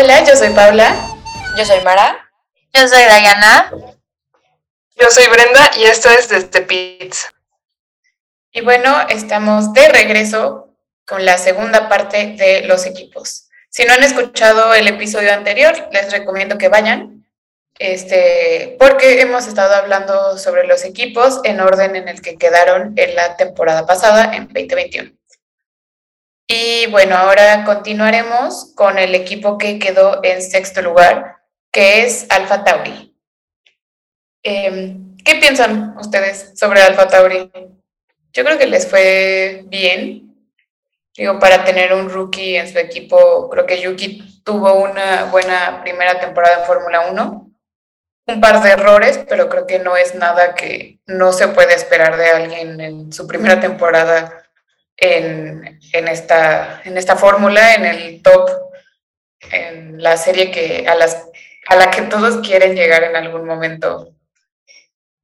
Hola, yo soy Paula. Yo soy Mara. Yo soy Diana. Yo soy Brenda y esto es Desde Pizza. Y bueno, estamos de regreso con la segunda parte de los equipos. Si no han escuchado el episodio anterior, les recomiendo que vayan, este, porque hemos estado hablando sobre los equipos en orden en el que quedaron en la temporada pasada, en 2021. Y bueno, ahora continuaremos con el equipo que quedó en sexto lugar, que es Alfa Tauri. Em, ¿Qué piensan ustedes sobre Alfa Tauri? Yo creo que les fue bien. Digo, para tener un rookie en su equipo, creo que Yuki tuvo una buena primera temporada en Fórmula 1. Un par de errores, pero creo que no es nada que no se puede esperar de alguien en su primera temporada en, en esta, en esta fórmula, en el top, en la serie que, a, las, a la que todos quieren llegar en algún momento.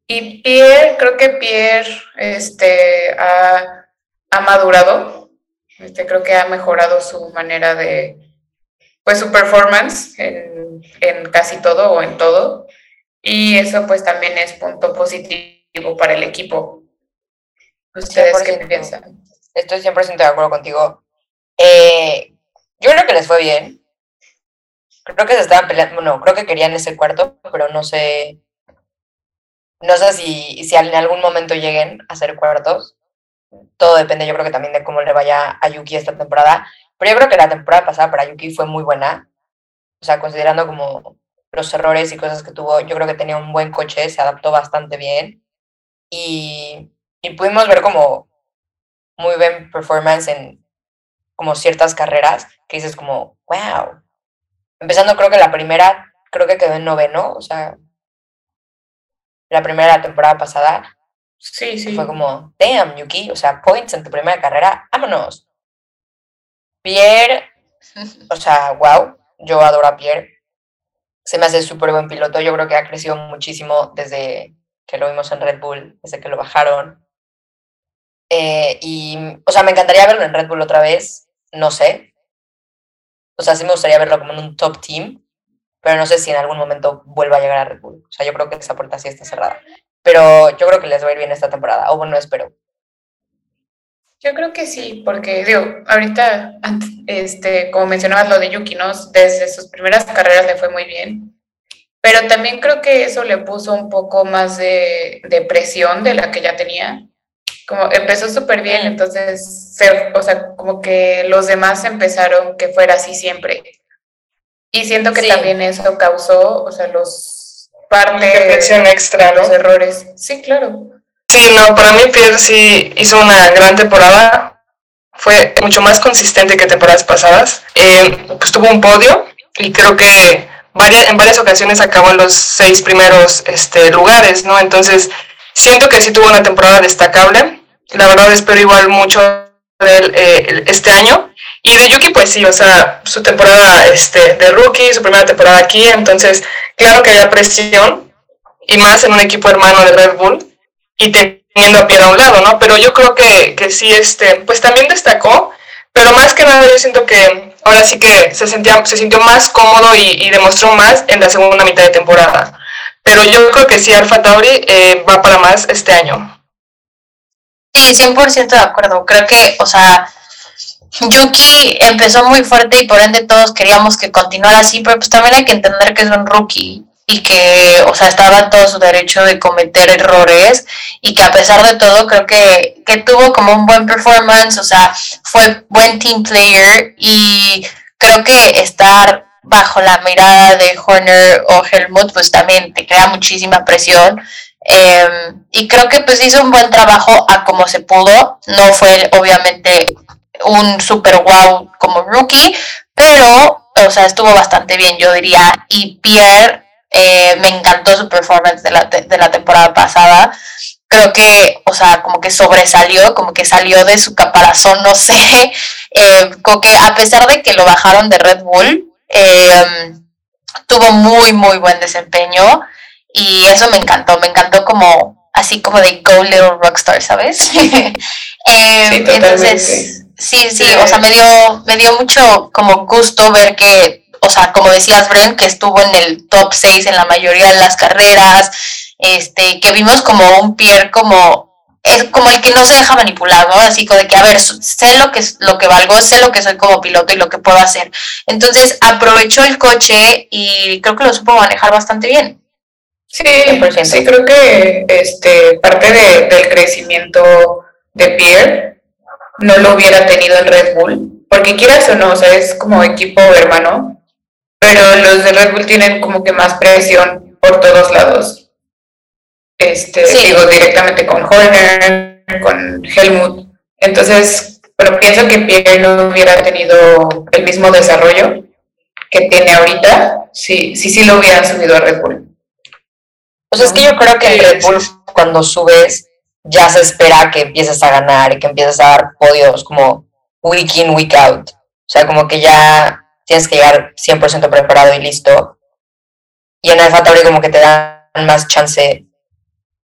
Y Pierre, creo que Pierre este, ha, ha madurado, este, creo que ha mejorado su manera de, pues su performance en, en casi todo o en todo. Y eso pues también es punto positivo para el equipo. ¿Ustedes qué piensan? Estoy 100% de acuerdo contigo. Eh, yo creo que les fue bien. Creo que se estaban peleando, bueno, creo que querían ese cuarto, pero no sé, no sé si, si en algún momento lleguen a ser cuartos. Todo depende, yo creo que también de cómo le vaya a Yuki esta temporada. Pero yo creo que la temporada pasada para Yuki fue muy buena. O sea, considerando como los errores y cosas que tuvo, yo creo que tenía un buen coche, se adaptó bastante bien. Y, y pudimos ver como muy buen performance en como ciertas carreras que dices como, wow. Empezando creo que la primera, creo que quedó en noveno, o sea, la primera la temporada pasada. Sí, sí. Fue como, damn, Yuki, o sea, points en tu primera carrera, vámonos. Pierre, o sea, wow, yo adoro a Pierre. Se me hace súper buen piloto, yo creo que ha crecido muchísimo desde que lo vimos en Red Bull, desde que lo bajaron. Eh, y, o sea, me encantaría verlo en Red Bull otra vez, no sé. O sea, sí me gustaría verlo como en un top team, pero no sé si en algún momento vuelva a llegar a Red Bull. O sea, yo creo que esa puerta sí está cerrada. Pero yo creo que les va a ir bien esta temporada, o bueno, espero. Yo creo que sí, porque digo, ahorita, este, como mencionabas lo de Yuki, ¿no? Desde sus primeras carreras le fue muy bien, pero también creo que eso le puso un poco más de, de presión de la que ya tenía como empezó súper bien, entonces, o sea, como que los demás empezaron que fuera así siempre. Y siento que también eso causó, o sea, los parte de presión extra, los errores. Sí, claro. Sí, no, para mí Pierre sí hizo una gran temporada. Fue mucho más consistente que temporadas pasadas. Eh, pues tuvo un podio y creo que varias, en varias ocasiones acabó en los seis primeros este, lugares, ¿no? Entonces, Siento que sí tuvo una temporada destacable. La verdad espero igual mucho de él eh, este año. Y de Yuki, pues sí, o sea, su temporada este, de rookie, su primera temporada aquí, entonces, claro que haya presión, y más en un equipo hermano de Red Bull, y teniendo a Pierre a un lado, ¿no? Pero yo creo que, que sí, este, pues también destacó, pero más que nada yo siento que ahora sí que se, sentía, se sintió más cómodo y demostró más en la segunda mitad de temporada. Pero yo creo que sí, Alfa Tauri eh, va para más este año. Sí, 100% de acuerdo. Creo que, o sea, Yuki empezó muy fuerte y por ende todos queríamos que continuara así, pero pues también hay que entender que es un rookie y que, o sea, estaba en todo su derecho de cometer errores y que a pesar de todo creo que, que tuvo como un buen performance, o sea, fue buen team player y creo que estar bajo la mirada de Horner o Helmut, pues también te crea muchísima presión. Em, y creo que pues hizo un buen trabajo a como se pudo. No fue obviamente un super wow como rookie, pero, o sea, estuvo bastante bien, yo diría. Y Pierre, eh, me encantó su performance de la, de la temporada pasada. Creo que, o sea, como que sobresalió, como que salió de su caparazón, no sé. Eh, como que a pesar de que lo bajaron de Red Bull, eh, tuvo muy, muy buen desempeño y eso me encantó, me encantó como así como de Go Little Rockstar, ¿sabes? eh, entonces, sí, sí, o sea, me dio, me dio mucho como gusto ver que, o sea, como decías, Bren, que estuvo en el top 6 en la mayoría de las carreras, este, que vimos como un Pierre como es como el que no se deja manipular, ¿no? Así como de que, a ver, sé lo que, lo que valgo, sé lo que soy como piloto y lo que puedo hacer. Entonces aprovechó el coche y creo que lo supo manejar bastante bien. Sí, sí creo que este, parte de, del crecimiento de Pierre no lo hubiera tenido el Red Bull, porque quieras o no, o sea, es como equipo hermano, pero los de Red Bull tienen como que más presión por todos lados este, digo, directamente con Horner, con Helmut. Entonces, pero pienso que Pierre no hubiera tenido el mismo desarrollo que tiene ahorita si sí si, lo hubieran subido a Red Bull. Pues es que yo creo que en Red Bull cuando subes ya se espera que empieces a ganar y que empieces a dar podios como week in, week out. O sea, como que ya tienes que llegar 100% preparado y listo. Y en Alfa Tauri como que te dan más chance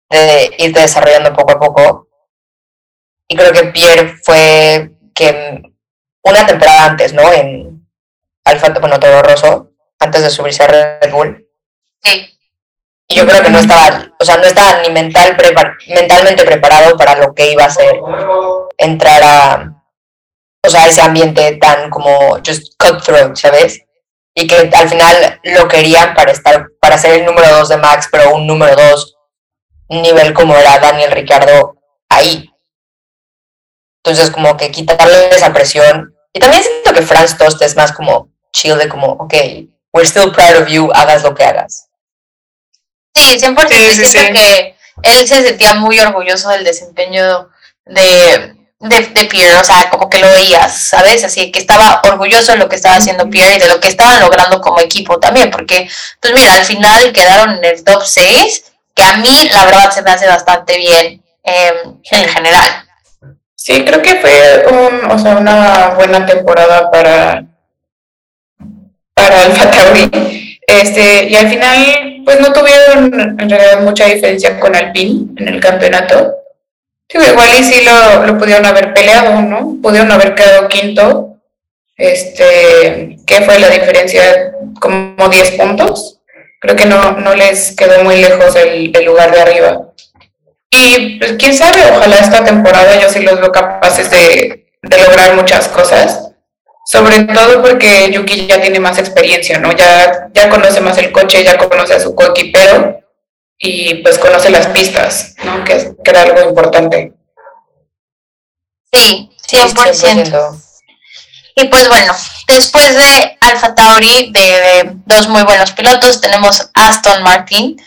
de irte desarrollando poco a poco. Y creo que Pierre fue que una temporada antes, ¿no? En Alfa, bueno, Toro Rosso, antes de subirse a Red Bull. Sí. Y yo creo que no estaba, o sea, no estaba ni mental mentalmente preparado para lo que iba a ser entrar a, o sea, ese ambiente tan como just cutthroat, ¿sabes? Y que al final lo querían para estar, para ser el número dos de Max, pero un número dos nivel como era Daniel Ricardo ahí. Entonces, como que quitarle esa presión. Y también siento que Franz Tost es más como chill de como, ok, we're still proud of you, hagas lo que hagas. Sí, 100%. Sí, siento que él se sentía muy orgulloso del desempeño de, de, de, Pierre, o sea, como que lo veías, ¿sabes? Así que estaba orgulloso de lo que estaba haciendo Pierre y de lo que estaban logrando como equipo también, porque, pues mira, al final quedaron en el top 6 que a mí la verdad se me hace bastante bien em, en general. Sí, creo que fue un, o sea, una buena temporada para, para Alfa Tauri. Este, y al final, pues no tuvieron en realidad mucha diferencia con Alpine en el campeonato. igual y sí lo, lo pudieron haber peleado, ¿no? Pudieron haber quedado quinto. Este, ¿qué fue la diferencia? Como 10 puntos creo que no, no les quedó muy lejos el, lugar de arriba. Y pues quién sabe, ojalá esta temporada yo sí los veo capaces de, de lograr muchas cosas. Sobre todo porque Yuki ya tiene más experiencia, ¿no? Ya, ya conoce más el coche, ya conoce a su coequipero y pues conoce las pistas, ¿no? Que, que era algo importante. Sí, 100%. Y pues bueno, después de Alfa Tauri, de, dos muy buenos pilotos, tenemos Aston Martin,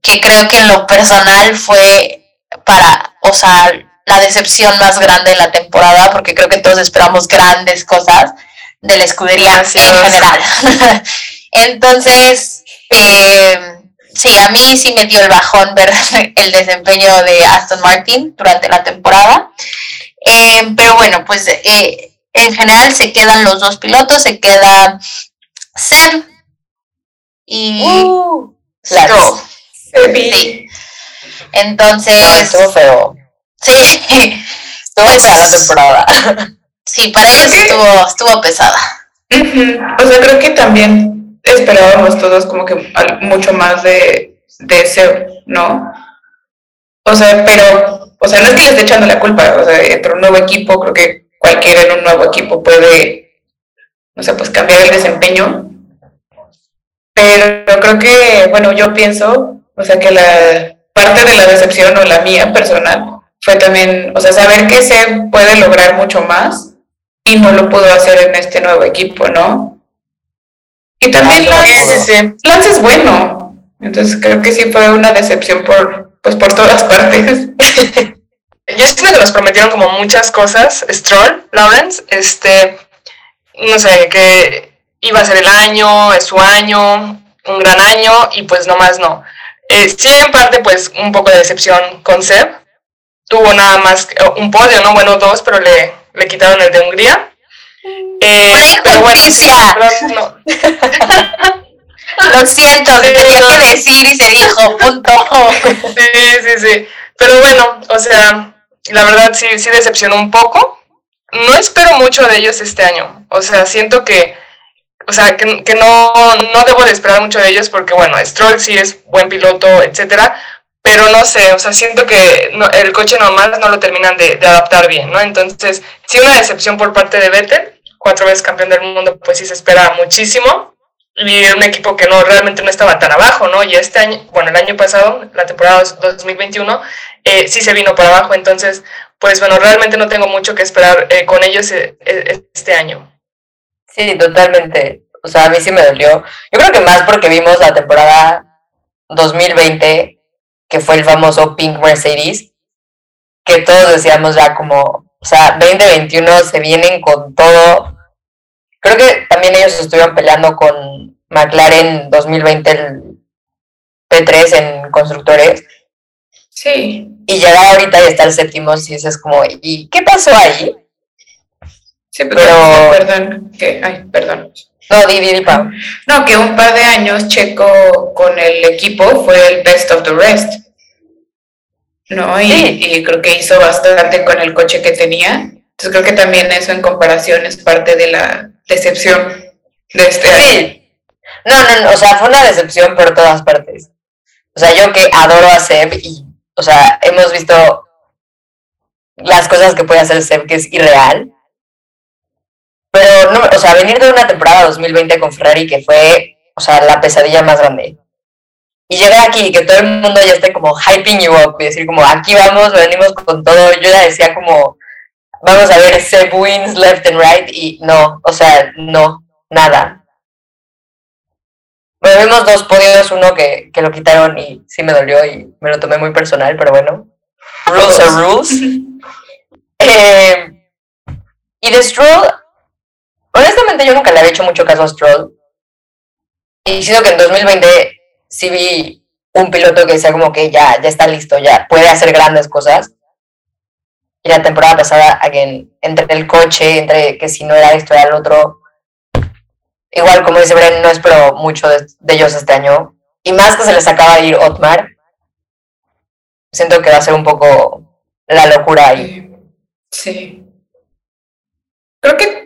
que creo que en lo personal fue para, o sea, la decepción más grande de la temporada, porque creo que todos esperamos grandes cosas de la escudería en general. Entonces, eh, sí, a mí sí me dio el bajón ver el desempeño de Aston Martin durante la temporada. Eh, pero bueno, pues eh, en general se quedan los dos pilotos, se queda Seb y uh, Stroll. Sí. Entonces. estuvo feo. Sí. Estuvo pues, la temporada. Sí, para ellos estuvo, estuvo pesada. O sea, creo que también esperábamos todos como que mucho más de, de Seb, ¿no? O sea, pero, o sea, no es que le esté echando la culpa, o sea, entró un nuevo equipo, creo que cualquiera en un nuevo equipo puede, no sé, pues cambiar el desempeño. Pero creo que, bueno, yo pienso, o sea, que la parte de la decepción o la mía personal fue también, o sea, saber que se puede lograr mucho más y no lo pudo hacer en este nuevo equipo, ¿no? Y también Lance, Lance es bueno, entonces creo que sí fue una decepción por, pues por todas partes. Yo siento que nos prometieron como muchas cosas, Stroll, Lawrence, este, no sé, que iba a ser el año, es su año, un gran año, y pues nomás no. Eh, sí, en parte, pues, un poco de decepción con Seb. Tuvo nada más un podio, ¿no? Bueno, dos, pero le, le quitaron el de Hungría. Eh, pero bueno, no. Lo siento, se tenía que decir y se dijo, punto. Sí, sí, sí. Pero bueno, o sea, la verdad sí, sí decepcionó un poco. No espero mucho de ellos este año. O sea, siento que o sea, que, que no, no debo de esperar mucho de ellos porque, bueno, Stroll sí es buen piloto, etcétera, pero no sé, o sea, siento que el coche normal no lo terminan de, de, adaptar bien, ¿no? Entonces, sí una decepción por parte de Vettel, cuatro veces campeón del mundo, pues sí se espera muchísimo, y un equipo que no realmente no estaba tan abajo, ¿no? Y este año, bueno, el año pasado, la temporada 2021, eh, sí se vino para abajo, entonces, pues bueno, realmente no tengo mucho que esperar eh, con ellos eh, este año. Sí, totalmente. O sea, a mí sí me dolió. Yo creo que más porque vimos la temporada 2020, que fue el famoso Pink Mercedes, que todos decíamos ya como, o sea, 2021 se vienen con todo. Creo que también ellos estuvieron peleando con McLaren 2020 el P3 en constructores. Sí. Y llegar ahorita y estar séptimo, si es como, ¿y qué pasó ahí? Sí, pero, perdón, que, ay, perdón. No, di, Pau. No, que un par de años Checo con el equipo fue el best of the rest. ¿No? Y, y creo que hizo bastante con el coche que tenía. Entonces creo que también eso en comparación es parte de la decepción de este sí. No, no, no, o sea, fue una decepción por todas partes. O sea, yo que adoro a Seb y, o sea, hemos visto las cosas que puede hacer Seb que es irreal. Pero, no, o sea, venir de una temporada 2020 con Ferrari que fue, o sea, la pesadilla más grande. Y llegar aquí y que todo el mundo ya esté como hyping you up y decir como, aquí vamos, venimos con todo. Yo ya decía como, vamos a ver Seb wins left and right y no, o sea, no, nada. Bueno, vimos dos podios, uno que, que lo quitaron y sí me dolió y me lo tomé muy personal, pero bueno. Rules are rules. eh, y de Stroll, honestamente yo nunca le había hecho mucho caso a Stroll. Y siento que en 2020 sí vi un piloto que decía como que ya, ya está listo, ya puede hacer grandes cosas. Y la temporada pasada, again, entre el coche, entre que si no era esto, era el otro. Igual, como dice Bren, no espero mucho de, ellos este año. Y más que se les acaba de ir Otmar, siento que va a ser un poco la locura ahí. Sí. Creo que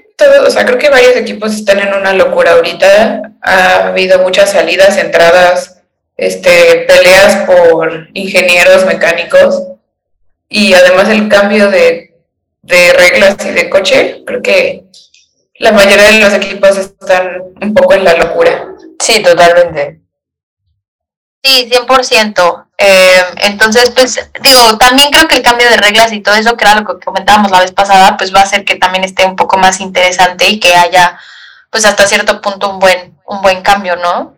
o sea, creo que varios equipos están en una locura ahorita. Ha habido muchas salidas, entradas, este, peleas por ingenieros mecánicos y además el cambio de, de reglas y de coche. Creo que la mayoría de los equipos están un poco en la locura. Sí, totalmente. Sí, 100%. Eh, entonces, pues digo, también creo que el cambio de reglas y todo eso, que era lo que comentábamos la vez pasada, pues va a hacer que también esté un poco más interesante y que haya, pues hasta cierto punto, un buen, un buen cambio, ¿no?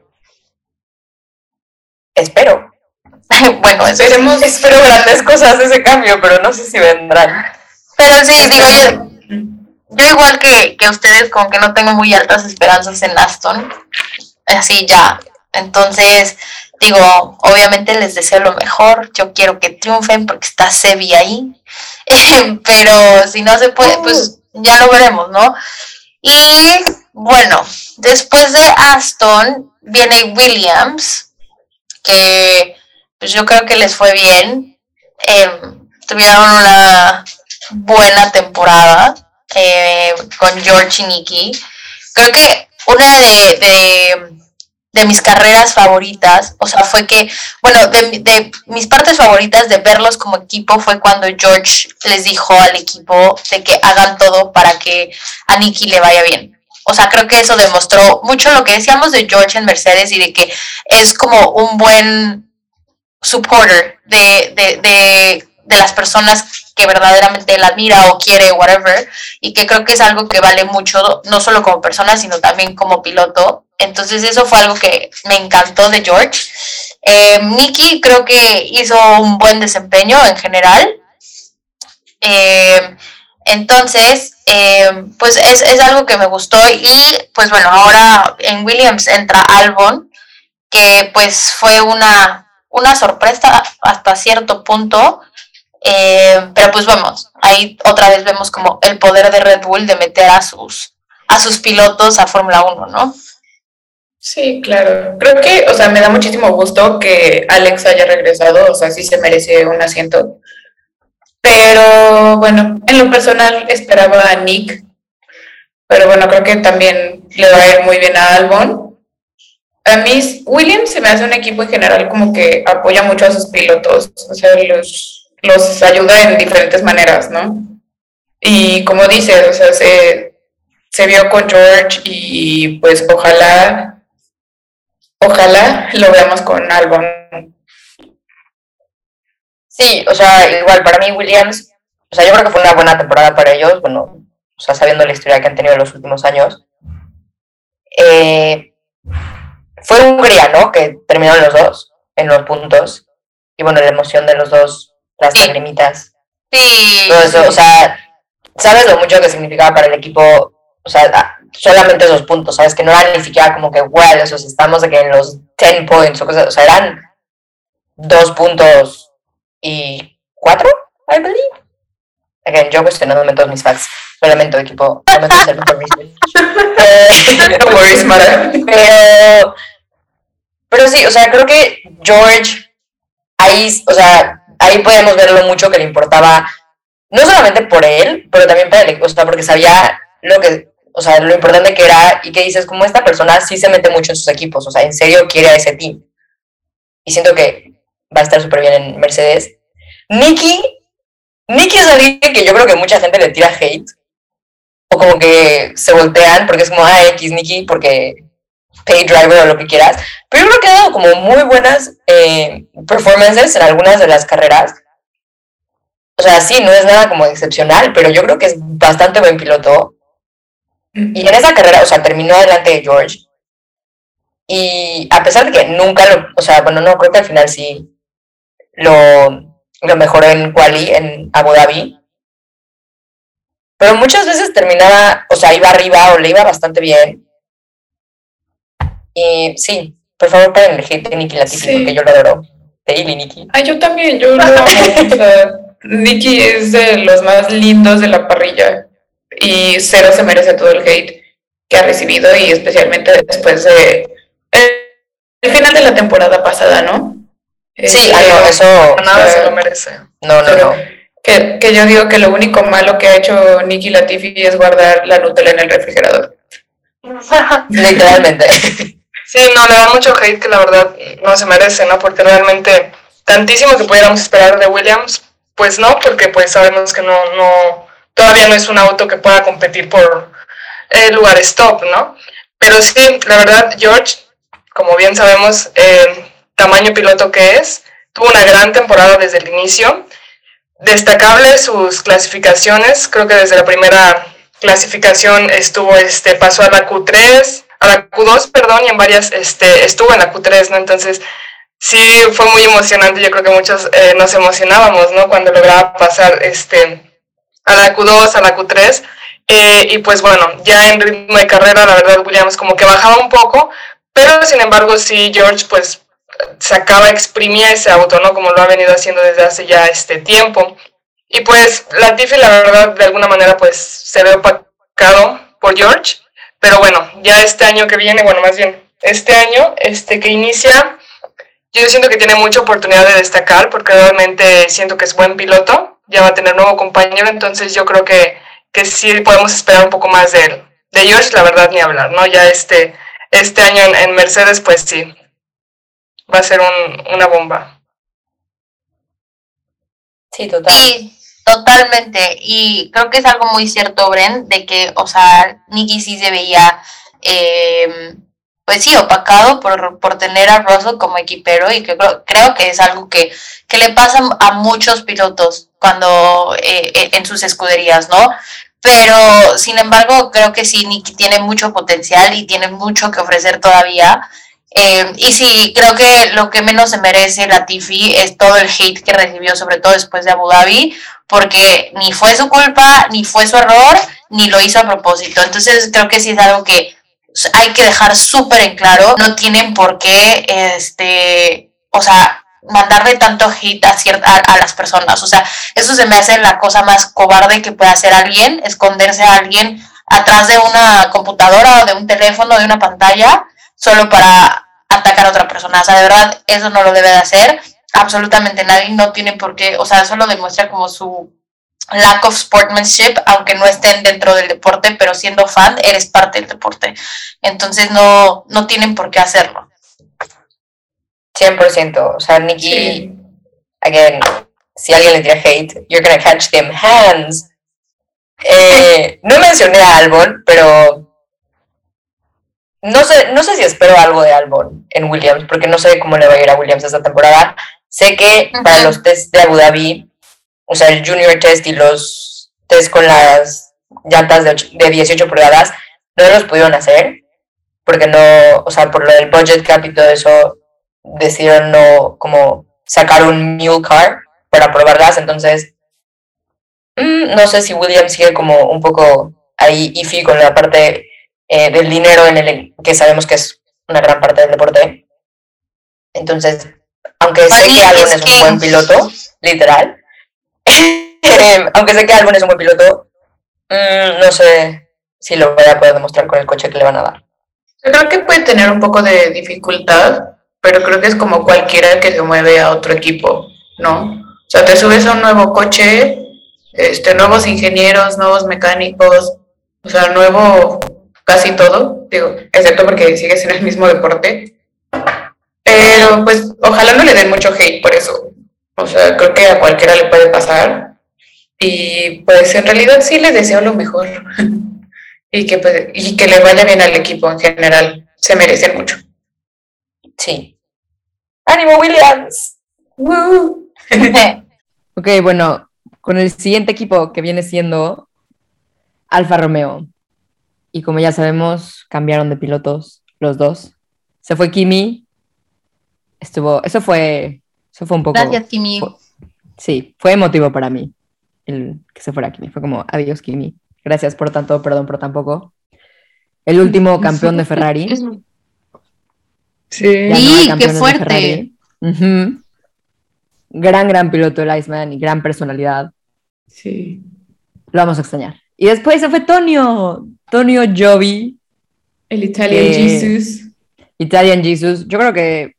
Espero. bueno, esperemos, espero grandes cosas de ese cambio, pero no sé si vendrán. Pero sí, digo, yo, yo igual que, que ustedes, como que no tengo muy altas esperanzas en Aston, así ya. Entonces, digo, obviamente les deseo lo mejor, yo quiero que triunfen porque está Sebi ahí, pero si no se puede, pues ya lo veremos, ¿no? Y bueno, después de Aston viene Williams, que pues yo creo que les fue bien, em, tuvieron una buena temporada eh, con George y Nicky. Creo que una de de mis carreras favoritas, o sea, fue que, bueno, de, mis partes favoritas de verlos como equipo fue cuando George les dijo al equipo de que hagan todo para que a Nicky le vaya bien. O sea, creo que eso demostró mucho lo que decíamos de George en Mercedes y de que es como un buen supporter de, de, de, de las personas que verdaderamente él admira o quiere, whatever, y que creo que es algo que vale mucho, no solo como persona, sino también como piloto. Entonces eso fue algo que me encantó de George. Eh, Mickey creo que hizo un buen desempeño en general. Eh, entonces, eh, pues es, es, algo que me gustó y pues bueno, ahora en Williams entra Albon, que pues fue una, una sorpresa hasta cierto punto. Eh, pero pues vamos, ahí otra vez vemos como el poder de Red Bull de meter a sus, a sus pilotos a Fórmula 1, ¿no? Sí, claro. Creo que, o sea, me da muchísimo gusto que Alex haya regresado, o sea, sí se merece un asiento. Pero bueno, en lo personal esperaba a Nick, pero bueno, creo que también le va a ir muy bien a Albon. A mí, Williams se me hace un equipo en general como que apoya mucho a sus pilotos, o sea, los, los ayuda en diferentes maneras, ¿no? Y como dices, o sea, se, se vio con George y pues ojalá, ojalá lo veamos con Albon. Sí, o sea, igual para mí Williams, o sea, yo creo que fue una buena temporada para ellos, bueno, o sea, sabiendo la historia que han tenido en los últimos años. Eh, fue Hungría, ¿no? Que terminaron los dos en los puntos. Y bueno, la emoción de los dos, las Sí. lagrimitas. Sí. Todo eso, o sea, sabes lo mucho que significaba para el equipo, o sea, solamente esos puntos, sabes que no eran ni siquiera como que, well, esos estamos de que en los 10 points o cosas, o sea, eran dos puntos y cuatro, I believe. Again, yo cuestionándome todos mis facts. Lo lamento, equipo. Ser mejor research. Eh, No worries, pero, pero sí, o sea, creo que George, ahí, o sea, ahí podemos ver lo mucho que le importaba, no solamente por él, pero también para el o sea, porque sabía lo que, o sea, lo importante que era y que dices, como esta persona sí se mete mucho en sus equipos, o sea, en serio quiere a ese team. Y siento que va a estar súper bien en Mercedes. Nicky, Nicky es alguien que yo creo que mucha gente le tira hate, o como que se voltean porque es como, ah, X, Nicky, porque pay driver o lo que quieras. Pero yo creo que ha dado como muy buenas eh, performances en algunas de las carreras. O sea, sí, no es nada como excepcional, pero yo creo que es bastante buen piloto. Y en esa carrera, o sea, terminó adelante de George. Y a pesar de que nunca lo, o sea, bueno, no, creo que al final sí lo, lo mejoró en quali, en Abu Dhabi. Pero muchas veces terminaba, o sea, iba arriba o le iba bastante bien. Y sí, por favor, paren el hate de Nicky Latifi, Sí. porque yo lo adoro. Daily Nicky. Ay, yo también, yo lo amo. O sea, Nicky es de los más lindos de la parrilla y cero se merece todo el hate que ha recibido y especialmente después de el, final de la temporada pasada, ¿no? Sí, ah, no, eso. Nada se lo merece. No, no, no. que, que yo digo que lo único malo que ha hecho Nicky Latifi es guardar la Nutella en el refrigerador. Literalmente. Sí, no, le da mucho hate que la verdad no se merece, ¿no? Porque realmente tantísimo que pudiéramos esperar de Williams, pues no, porque pues sabemos que no, no, todavía no es un auto que pueda competir por eh, lugares top, ¿no? Pero sí, la verdad, George, como bien sabemos, eh, tamaño piloto que es, tuvo una gran temporada desde el inicio. Destacable sus clasificaciones, creo que desde la primera clasificación estuvo, este, pasó a la Q3, a la Q2, perdón, y en varias, este, estuvo en la Q3, ¿no? Entonces, sí, fue muy emocionante, yo creo que muchos eh, nos emocionábamos, ¿no? Cuando lograba pasar, este, a la Q2, a la Q3, eh, y pues bueno, ya en ritmo de carrera, la verdad, Williams como que bajaba un poco, pero sin embargo, sí, George, pues, sacaba, exprimía ese auto, ¿no? Como lo ha venido haciendo desde hace ya este tiempo. Y pues Latifi, la verdad, de alguna manera, pues se ve opacado por George. Pero bueno, ya este año que viene, bueno, más bien este año, este que inicia, yo siento que tiene mucha oportunidad de destacar porque realmente siento que es buen piloto, ya va a tener nuevo compañero, entonces yo creo que, que sí podemos esperar un poco más de él. De George, la verdad, ni hablar, ¿no? Ya este, este año en, en Mercedes, pues sí, va a ser un, una bomba. Sí, total. Sí, totalmente. Y creo que es algo muy cierto, Bren, de que, o sea, Nicky sí se veía, eh, pues sí, opacado por, por tener a Russell como equipero y que creo, creo que es algo que, que le pasa a muchos pilotos cuando eh, en sus escuderías, ¿no? Pero, sin embargo, creo que sí, Nicky tiene mucho potencial y tiene mucho que ofrecer todavía. Eh, y sí, creo que lo que menos se merece Latifi es todo el hate que recibió, sobre todo después de Abu Dhabi, porque ni fue su culpa, ni fue su error, ni lo hizo a propósito. Entonces creo que sí es algo que hay que dejar súper en claro. No tienen por qué, este, o sea, mandarle tanto hate a, cierta, a, las personas. O sea, eso se me hace la cosa más cobarde que puede hacer alguien, esconderse a alguien atrás de una computadora o de un teléfono, de una pantalla solo para atacar a otra persona. O sea, de verdad, eso no lo debe de hacer absolutamente nadie, no tiene por qué, o sea, eso lo demuestra como su, lack of sportsmanship, aunque no estén dentro del deporte, pero siendo fan, eres parte del deporte. Entonces no, no tienen por qué hacerlo. 100%. O sea, Nikki, again, si alguien le tira hate, you're gonna catch them hands. Eh, no mencioné a Albon, pero no sé, no sé si espero algo de Albon en Williams, porque no sé cómo le va a ir a Williams esta temporada. Sé que para los tests de Abu Dhabi, o sea, el Junior Test y los test con las llantas de, de 18 pulgadas, no los pudieron hacer, porque no, o sea, por lo del budget cap y todo eso, decidieron no como sacar un mule car para probarlas, entonces mm, no sé si Williams sigue como un poco ahí iffy con la parte eh, del dinero en el que sabemos que es una gran parte del deporte. Entonces, aunque sé que Albon es, un buen piloto, literal, aunque sé que Albon es un buen piloto, mm, no sé si lo voy a poder demostrar con el coche que le van a dar. Yo creo que puede tener un poco de dificultad, pero creo que es como cualquiera que se mueve a otro equipo, ¿no? O sea, te subes a un nuevo coche, este, nuevos ingenieros, nuevos mecánicos, o sea, nuevo casi todo, digo, excepto porque sigues en el mismo deporte. Pero pues ojalá no le den mucho hate por eso. O sea, creo que a cualquiera le puede pasar. Y pues en realidad sí le deseo lo mejor. y, que, pues, y que le vaya bien al equipo en general. Se merece mucho. Sí. ¡Ánimo, Williams! ok, bueno, con el siguiente equipo que viene siendo Alfa Romeo. Y como ya sabemos, cambiaron de pilotos los dos. Se fue Kimi. Estuvo, eso fue, eso fue un poco. Gracias, Kimi. sí, fue emotivo para mí el que se fuera Kimi. Fue como, adiós, Kimi. Gracias por tanto, perdón por tan poco. El último campeón de Ferrari. Sí, qué fuerte. Gran, gran piloto el Iceman y gran personalidad. Sí. Lo vamos a extrañar. Y después se fue Tonio, Tonio Giovi. El Italian Jesus. Italian Jesus. Yo creo que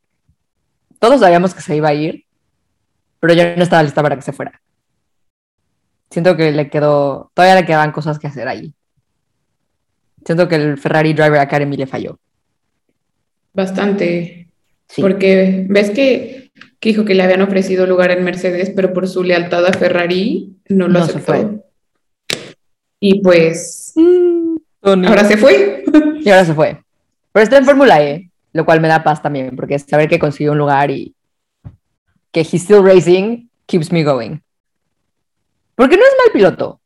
todos sabíamos que se iba a ir, pero yo no estaba lista para que se fuera. Siento que le quedó, todavía le quedaban cosas que hacer ahí. Siento que el Ferrari Driver Academy le falló. Bastante. Porque ves que, dijo que le habían ofrecido lugar en Mercedes, pero por su lealtad a Ferrari no lo aceptó. Y pues mm, ahora se fue. Y ahora se fue. Pero está en Fórmula E, lo cual me da paz también, porque saber que consiguió un lugar y que he's still racing keeps me going. Porque no es mal piloto.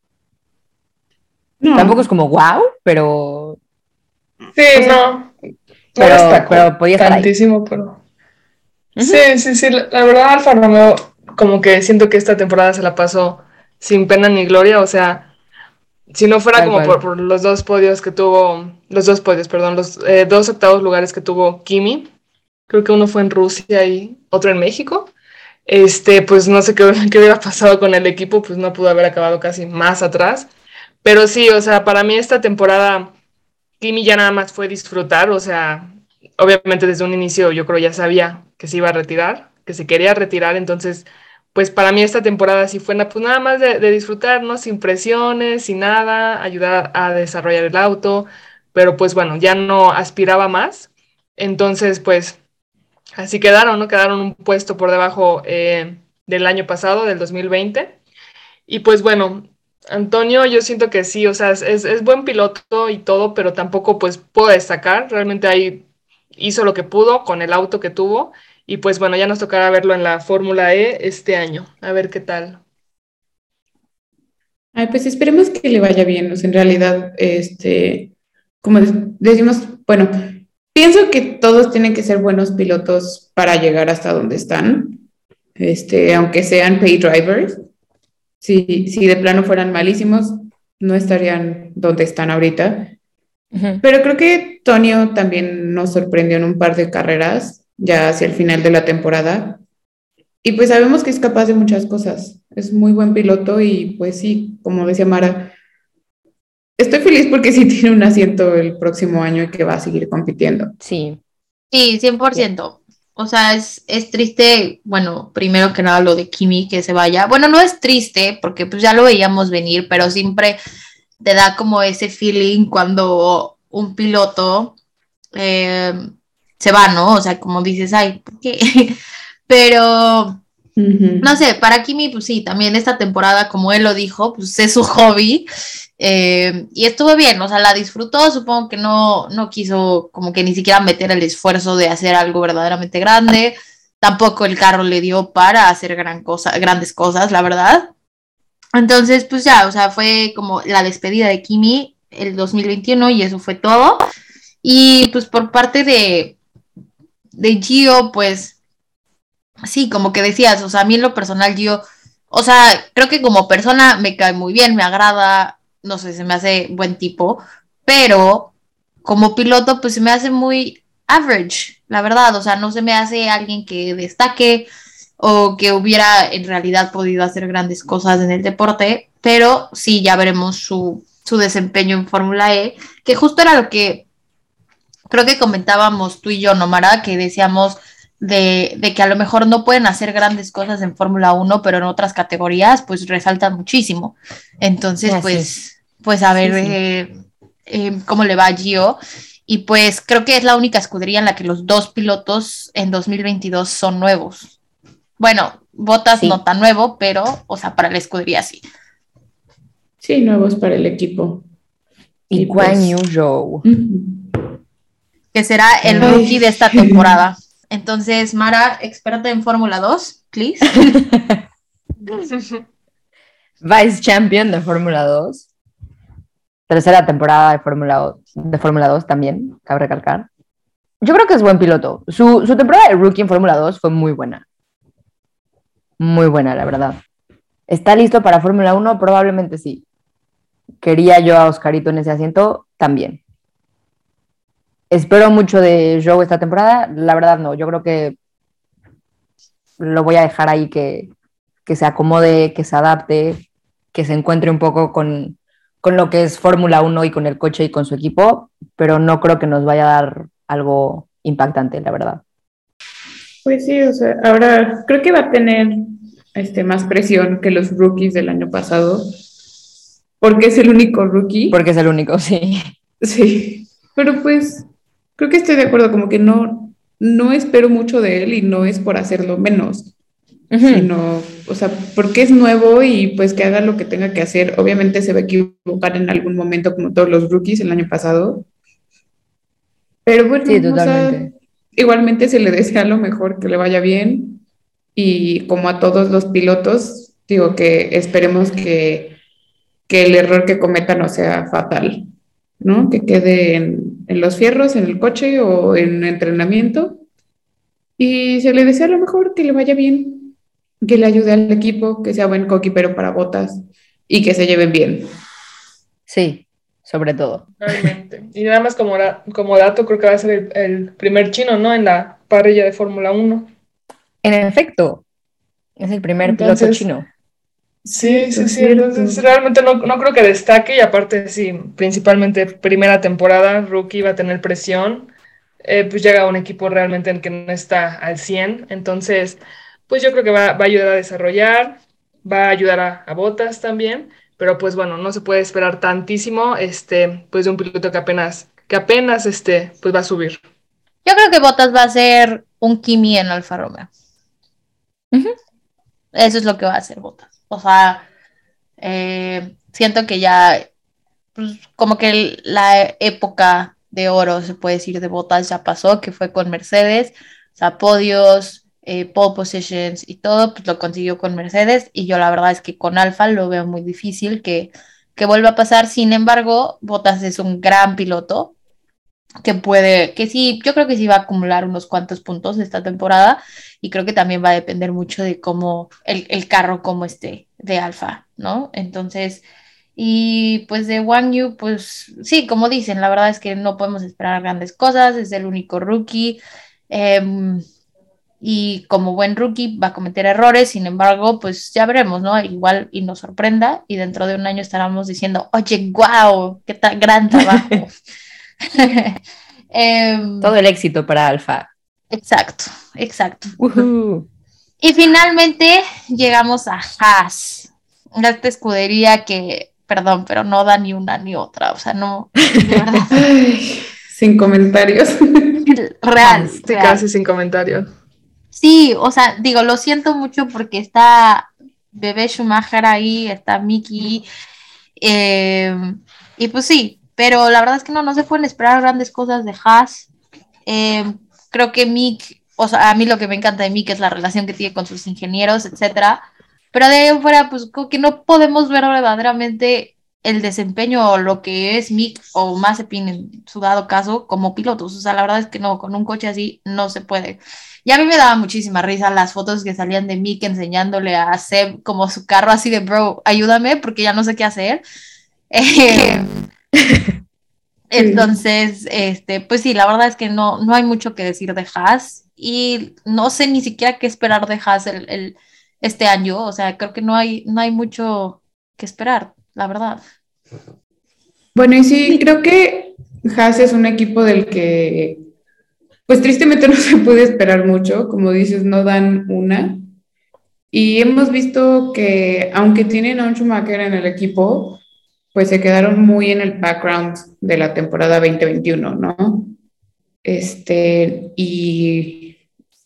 Tampoco es como wow, pero. Sí, no. Pero, pero podía estar tantísimo, pero. Sí, sí, sí. La, verdad, Alfa Romeo, como que siento que esta temporada se la pasó sin pena ni gloria. O sea, si no fuera como por, los dos podios que tuvo, los dos podios, perdón, los eh, dos octavos lugares que tuvo Kimi, creo que uno fue en Rusia y otro en México, este, pues no sé qué, qué hubiera pasado con el equipo, pues no pudo haber acabado casi más atrás. Pero sí, o sea, para mí esta temporada, Kimi ya nada más fue disfrutar, o sea, obviamente desde un inicio yo creo ya sabía que se iba a retirar, que se quería retirar, entonces pues para mí esta temporada sí fue pues nada más de, disfrutar, ¿no? Sin presiones, sin nada, ayudar a desarrollar el auto, pero pues bueno, ya no aspiraba más. Entonces, pues así quedaron, ¿no? Quedaron un puesto por debajo eh, del año pasado, del 2020. Y pues bueno, Antonio, yo siento que sí, o sea, es, es buen piloto y todo, pero tampoco pues puedo destacar. Realmente ahí hizo lo que pudo con el auto que tuvo y pues bueno, ya nos tocará verlo en la Fórmula E este año. A ver qué tal. Ay, pues esperemos que le vaya bien. O sea, en realidad, este, como decimos, bueno, pienso que todos tienen que ser buenos pilotos para llegar hasta donde están. Este, aunque sean pay drivers. Si, si de plano fueran malísimos, no estarían donde están ahorita. Pero creo que Tonio también nos sorprendió en un par de carreras ya hacia el final de la temporada. Y pues sabemos que es capaz de muchas cosas. Es muy buen piloto y pues sí, como decía Mara, estoy feliz porque sí tiene un asiento el próximo año y que va a seguir compitiendo. Sí. Sí, 100%. o sea, es, es triste, bueno, primero que nada lo de Kimi que se vaya. Bueno, no es triste porque pues ya lo veíamos venir, pero siempre te da como ese feeling cuando un piloto eh, se va, ¿no? O sea, como dices, ay, ¿por qué? pero no sé, para Kimi, pues sí, también esta temporada, como él lo dijo, pues es su hobby. Eh, y estuvo bien, o sea, la disfrutó, supongo que no, no quiso como que ni siquiera meter el esfuerzo de hacer algo verdaderamente grande. Tampoco el carro le dio para hacer gran cosa, grandes cosas, la verdad. Entonces, pues ya, o sea, fue como la despedida de Kimi el 2021 y eso fue todo. Y pues por parte de, de Gio, pues sí, como que decías, o sea, a mí en lo personal Gio, o sea, creo que como persona me cae muy bien, me agrada, no sé, se me hace buen tipo, pero como piloto pues se me hace muy average, la verdad, o sea, no se me hace alguien que destaque o que hubiera en realidad podido hacer grandes cosas en el deporte, pero sí, ya veremos su, su desempeño en Fórmula E, que justo era lo que creo que comentábamos tú y yo, Nomara, que decíamos de, de, que a lo mejor no pueden hacer grandes cosas en Fórmula 1, pero en otras categorías pues resaltan muchísimo. Entonces, pues, pues a ver eh, eh, cómo le va a Gio. Y pues creo que es la única escudería en la que los dos pilotos en 2022 son nuevos. Bueno, Botas no tan nuevo, pero, o sea, para la escudería sí. Sí, nuevos para el equipo. Y, Guan pues, Yu Zhou. Que será el rookie de esta temporada. Entonces, Mara, experta en Fórmula 2, please. Vice Champion de Fórmula 2. Tercera temporada de Fórmula de Fórmula 2 también, cabe recalcar. Yo creo que es buen piloto. Su, su temporada de rookie en Fórmula 2 fue muy buena. Muy buena, la verdad. ¿Está listo para Fórmula 1? Probablemente sí. Quería yo a Oscarito en ese asiento también. Espero mucho de Joe esta temporada. La verdad, no. Yo creo que lo voy a dejar ahí que, se acomode, que se adapte, que se encuentre un poco con, lo que es Fórmula 1 y con el coche y con su equipo, pero no creo que nos vaya a dar algo impactante, la verdad. Pues sí, o sea, ahora creo que va a tener este, más presión que los rookies del año pasado, porque es el único rookie. Porque es el único, sí. Sí, pero pues creo que estoy de acuerdo, como que no, no espero mucho de él y no es por hacerlo menos, sino, o sea, porque es nuevo y pues que haga lo que tenga que hacer. Obviamente se va a equivocar en algún momento como todos los rookies el año pasado. Pero bueno, igualmente se le desea lo mejor, que le vaya bien y como a todos los pilotos, digo que esperemos que, que el error que cometa no sea fatal. ¿no? Que quede en, los fierros, en el coche o en entrenamiento. Y se le desea lo mejor, que le vaya bien, que le ayude al equipo, que sea buen pero para botas y que se lleven bien. Sí, sobre todo. Y nada más como, como dato, creo que va a ser el, primer chino, ¿no? En la parrilla de Fórmula 1. En efecto, es el primer piloto chino. Sí, sí, sí. Entonces, realmente no, creo que destaque y aparte, sí, principalmente primera temporada, rookie va a tener presión. Eh, pues llega un equipo realmente en que no está al 100. Entonces, pues yo creo que va, a ayudar a desarrollar, va a ayudar a, a, Botas también. Pero pues bueno, no se puede esperar tantísimo este, pues de un piloto que apenas, que apenas este, pues va a subir. Yo creo que Botas va a ser un Kimi en Alfa Romeo. Eso es lo que va a hacer Botas. O sea, eh, siento que ya, pues, como que la época de oro, se puede decir, de botas ya pasó, que fue con Mercedes, o sea, podios, eh, pole positions y todo, pues lo consiguió con Mercedes y yo la verdad es que con Alfa lo veo muy difícil que, que vuelva a pasar. Sin embargo, Botas es un gran piloto que puede, que sí, yo creo que sí va a acumular unos cuantos puntos esta temporada y creo que también va a depender mucho de cómo el, el carro como esté de Alfa, ¿no? Entonces, y pues de Wang Yu, pues sí, como dicen, la verdad es que no podemos esperar grandes cosas, es el único rookie. Em, y como buen rookie va a cometer errores, sin embargo, pues ya veremos, ¿no? Igual y nos sorprenda y dentro de un año estaremos diciendo, oye, wow, qué tan gran trabajo. Em, Todo el éxito para Alfa. Exacto, exacto. Y finalmente llegamos a Haas, esta escudería que, perdón, pero no da ni una ni otra, o sea, no, de verdad, Ay, sin comentarios. real, casi sin comentarios. Sí, o sea, digo, lo siento mucho porque está Bebé Schumacher ahí, está Mickey, eh, y pues sí, pero la verdad es que no, no se pueden esperar grandes cosas de Haas. Eh, creo que Mick, o sea, a mí lo que me encanta de Mick es la relación que tiene con sus ingenieros, etcétera, pero de ahí en fuera, pues como que no podemos ver verdaderamente el desempeño o lo que es Mick o Mazepin en su dado caso como pilotos. O sea, la verdad es que no, con un coche así no se puede. Y a mí me daba muchísima risa las fotos que salían de Mick enseñándole a Seb como su carro así de, bro, ayúdame porque ya no sé qué hacer. Eh, entonces, este, pues sí, la verdad es que no, no hay mucho que decir de Haas y no sé ni siquiera qué esperar de Haas el, el- este año. O sea, creo que no hay, no hay mucho que esperar, la verdad. Bueno, y sí, creo que Haas es un equipo del que, pues tristemente no se puede esperar mucho, como dices, no dan una. Y hemos visto que aunque tienen a un Schumacher en el equipo, pues se quedaron muy en el background de la temporada 2021, ¿no? Este, y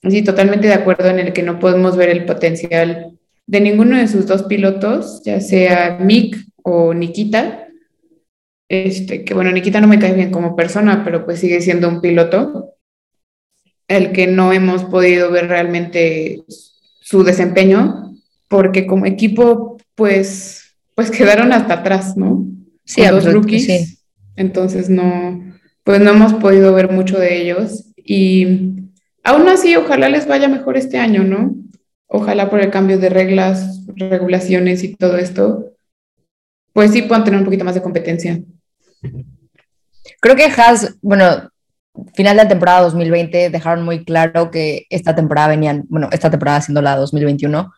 sí, totalmente de acuerdo en el que no podemos ver el potencial de ninguno de sus dos pilotos, ya sea Mick o Nikita. Este, que bueno, Nikita no me cae bien como persona, pero pues sigue siendo un piloto, el que no hemos podido ver realmente su desempeño, porque como equipo, pues, pues quedaron hasta atrás, ¿no? Sí, dos absolut- rookies, sí. entonces no, pues no hemos podido ver mucho de ellos y aún así ojalá les vaya mejor este año, ¿no? Ojalá por el cambio de reglas, regulaciones y todo esto, pues sí puedan tener un poquito más de competencia. Creo que Haas, bueno, final de la temporada 2020 dejaron muy claro que esta temporada venían, bueno, esta temporada siendo la 2021,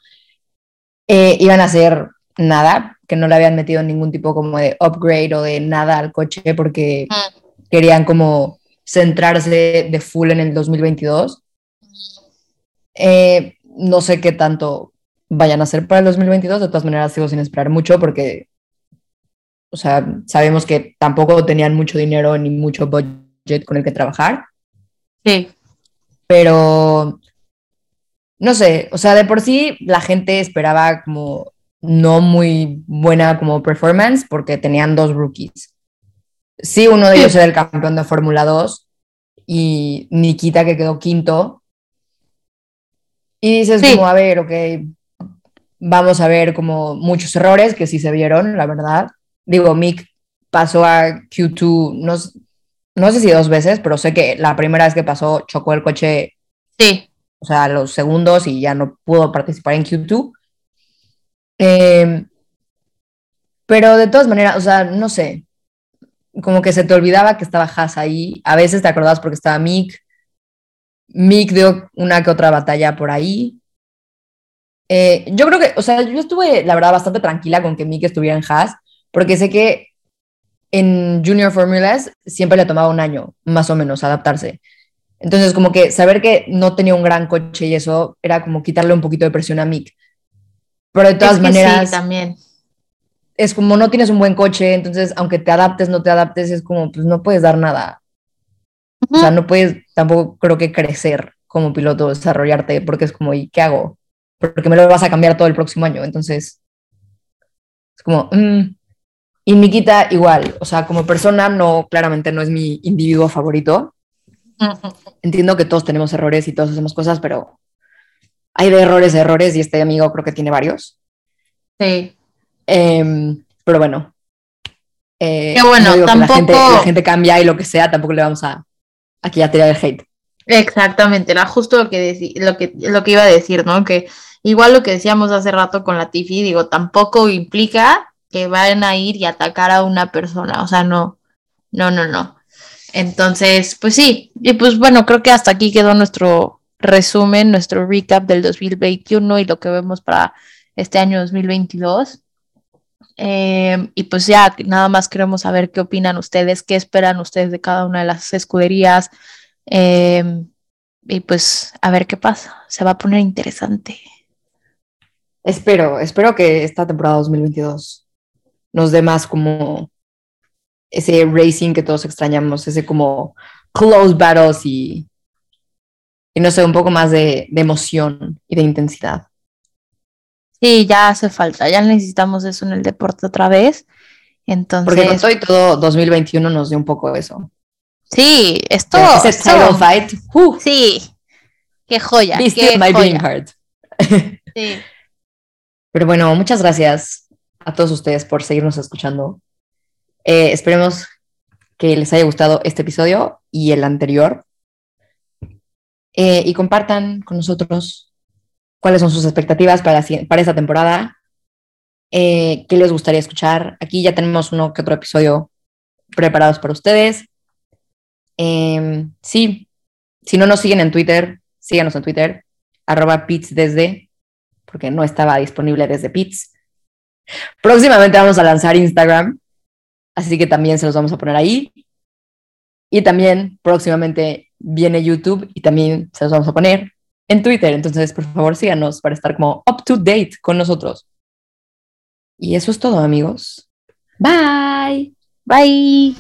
eh, iban a hacer nada, que no le habían metido ningún tipo como de upgrade o de nada al coche porque querían como centrarse de full en el 2022. Eh, no sé qué tanto vayan a hacer para el 2022, de todas maneras sigo sin esperar mucho porque, o sea, sabemos que tampoco tenían mucho dinero ni mucho budget con el que trabajar, Sí. pero no sé, o sea, de por sí la gente esperaba como no muy buena como performance porque tenían dos rookies. Sí, uno de ellos era el campeón de Fórmula 2 y Nikita que quedó quinto. Y dices Sí. como, a ver, ok, vamos a ver como muchos errores que sí se vieron, la verdad. Digo, Mick pasó a Q2, no, no sé si dos veces, pero sé que la primera vez que pasó chocó el coche Sí. o sea, los segundos y ya no pudo participar en Q2. Eh, pero de todas maneras, o sea, no sé, como que se te olvidaba que estaba Haas ahí. A veces te acordabas porque estaba Mick. Mick dio una que otra batalla por ahí. Eh, yo creo que, o sea, yo estuve, la verdad, bastante tranquila con que Mick estuviera en Haas, porque sé que en Junior Formulas siempre le tomaba un año, más o menos, adaptarse. Entonces, como que saber que no tenía un gran coche y eso era como quitarle un poquito de presión a Mick. Pero de todas Es que maneras, Sí, también. es como no tienes un buen coche, entonces aunque te adaptes, no te adaptes, es como, pues no puedes dar nada. O sea, no puedes tampoco creo que crecer como piloto, desarrollarte, porque es como, ¿y qué hago? Porque me lo vas a cambiar todo el próximo año. Entonces, es como, mm. y Nikita igual, o sea, como persona, no, claramente no es mi individuo favorito. Entiendo que todos tenemos errores y todos hacemos cosas, pero hay de errores a errores y este amigo creo que tiene varios. Sí. Em, pero bueno. Eh, Qué bueno, no que la, gente, tampoco- la gente cambia y lo que sea, tampoco le vamos a aquí a tirar el hate. Exactamente, era justo lo que, lo que lo que iba a decir, ¿no? Que igual lo que decíamos hace rato con la Tifi, digo, tampoco implica que vayan a ir y atacar a una persona, o sea, no, no, no, no. Entonces, pues sí, y pues bueno, creo que hasta aquí quedó nuestro resumen, nuestro recap del 2021 y lo que vemos para este año 2022. Eh, y pues ya, nada más queremos saber qué opinan ustedes, qué esperan ustedes de cada una de las escuderías. Eh, y pues a ver qué pasa. Se va a poner interesante. Espero, espero que esta temporada 2022 nos dé más como ese racing que todos extrañamos, ese como close battles y, y no sé, un poco más de, de emoción y de intensidad. Sí, ya hace falta, ya necesitamos eso en el deporte otra vez. Entonces, Porque con todo y todo 2021 nos dio un poco eso. sí, esto, ese esto- title fight, ¡uh! sí, qué joya, Be qué my joya. being heart. Sí. Pero bueno, muchas gracias a todos ustedes por seguirnos escuchando. Eh, esperemos que les haya gustado este episodio y el anterior. Eh, y compartan con nosotros cuáles son sus expectativas para, para esta temporada. Eh, ¿Qué les gustaría escuchar? Aquí ya tenemos uno que otro episodio preparados para ustedes. Em, sí, si no nos siguen en Twitter, síganos en Twitter, arroba pits desde, porque no estaba disponible desde Pits. Próximamente vamos a lanzar Instagram, así que también se los vamos a poner ahí. Y también próximamente viene YouTube y también se los vamos a poner en Twitter. Entonces, por favor, síganos para estar como up to date con nosotros. Y eso es todo, amigos. Bye. Bye.